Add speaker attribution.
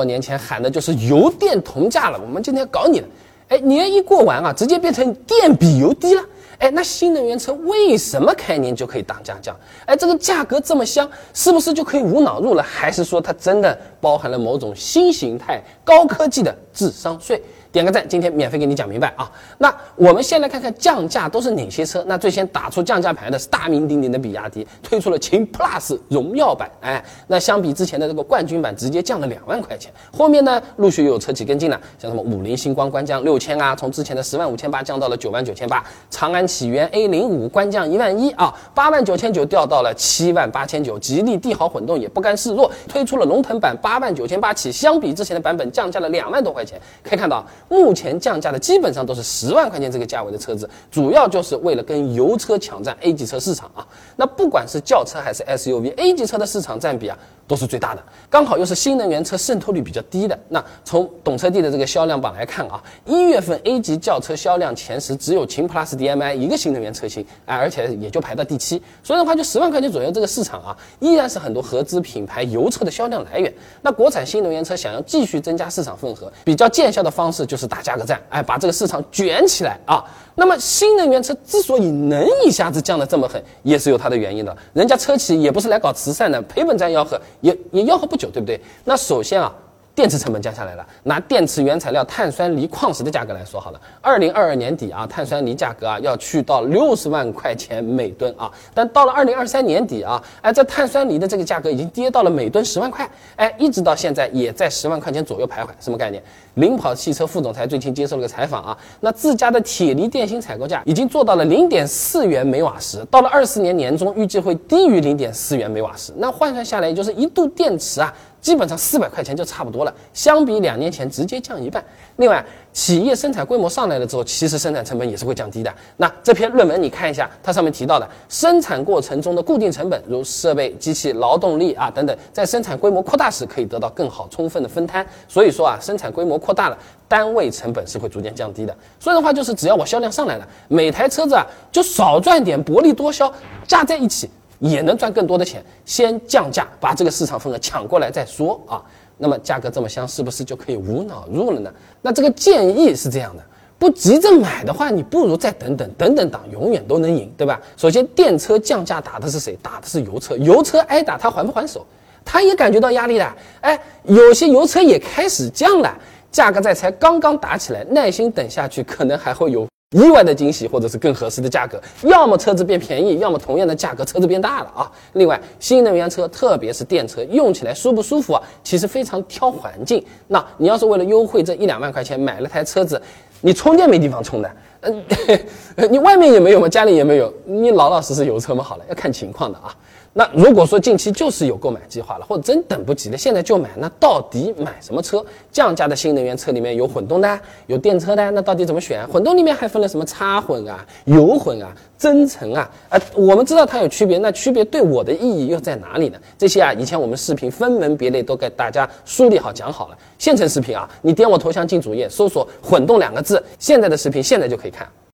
Speaker 1: 多年前喊的就是油电同价了，我们今天搞你了。哎，年一过完啊，直接变成电比油低了。哎，那新能源车为什么开年就可以打降价降？哎，这个价格这么香，是不是就可以无脑入了？还是说它真的包含了某种新形态、高科技的智商税？点个赞，今天免费给你讲明白啊！那我们先来看看降价都是哪些车。那最先打出降价牌的是大名鼎鼎的比亚迪，推出了秦 PLUS 荣耀版。哎，那相比之前的这个冠军版，直接降了两万块钱。后面呢，陆续又有车企跟进了，像什么五菱星光官降六千啊，从之前的十万五千八降到了九万九千八；长安启源 A 零五官降一万一啊，八万九千九掉到了七万八千九。吉利帝豪混动也不甘示弱，推出了龙腾版八万九千八起，相比之前的版本降价了两万多块钱。可以看到。目前降价的基本上都是十万块钱这个价位的车子，主要就是为了跟油车抢占 A 级车市场啊。那不管是轿车还是 SUV，A 级车的市场占比啊。都是最大的，刚好又是新能源车渗透率比较低的。那从懂车帝的这个销量榜来看啊，一月份 A 级轿车销量前十只有秦 PLUS DM-i 一个新能源车型，哎，而且也就排到第七。所以的话，就十万块钱左右这个市场啊，依然是很多合资品牌油车的销量来源。那国产新能源车想要继续增加市场份额，比较见效的方式就是打价格战，哎，把这个市场卷起来啊。那么新能源车之所以能一下子降得这么狠，也是有它的原因的。人家车企也不是来搞慈善的，赔本赚吆喝，也也吆喝不久，对不对？那首先啊。电池成本降下来了，拿电池原材料碳酸锂矿石的价格来说好了，二零二二年底啊，碳酸锂价格啊要去到六十万块钱每吨啊，但到了二零二三年底啊，哎，这碳酸锂的这个价格已经跌到了每吨十万块，哎，一直到现在也在十万块钱左右徘徊，什么概念？领跑汽车副总裁最近接受了个采访啊，那自家的铁锂电芯采购价已经做到了零点四元每瓦时，到了二四年年中预计会低于零点四元每瓦时，那换算下来也就是一度电池啊。基本上四百块钱就差不多了，相比两年前直接降一半。另外，企业生产规模上来了之后，其实生产成本也是会降低的。那这篇论文你看一下，它上面提到的生产过程中的固定成本，如设备、机器、劳动力啊等等，在生产规模扩大时可以得到更好、充分的分摊。所以说啊，生产规模扩大了，单位成本是会逐渐降低的。所以的话，就是只要我销量上来了，每台车子啊就少赚点，薄利多销，加在一起。也能赚更多的钱，先降价，把这个市场份额抢过来再说啊。那么价格这么香，是不是就可以无脑入了呢？那这个建议是这样的：不急着买的话，你不如再等等，等等党永远都能赢，对吧？首先，电车降价打的是谁？打的是油车，油车挨打，他还不还手？他也感觉到压力了。哎，有些油车也开始降了，价格在才刚刚打起来，耐心等下去，可能还会有。意外的惊喜，或者是更合适的价格，要么车子变便宜，要么同样的价格车子变大了啊。另外，新能源车，特别是电车，用起来舒不舒服啊？其实非常挑环境。那你要是为了优惠这一两万块钱买了台车子，你充电没地方充的，嗯，你外面也没有吗？家里也没有，你老老实实油车嘛好了，要看情况的啊。那如果说近期就是有购买计划了，或者真等不及了，现在就买，那到底买什么车？降价的新能源车里面有混动的，有电车的，那到底怎么选？混动里面还分了什么插混啊、油混啊、增程啊？啊，我们知道它有区别，那区别对我的意义又在哪里呢？这些啊，以前我们视频分门别类都给大家梳理好讲好了。现成视频啊，你点我头像进主页，搜索“混动”两个字字，现在的视频现在就可以看。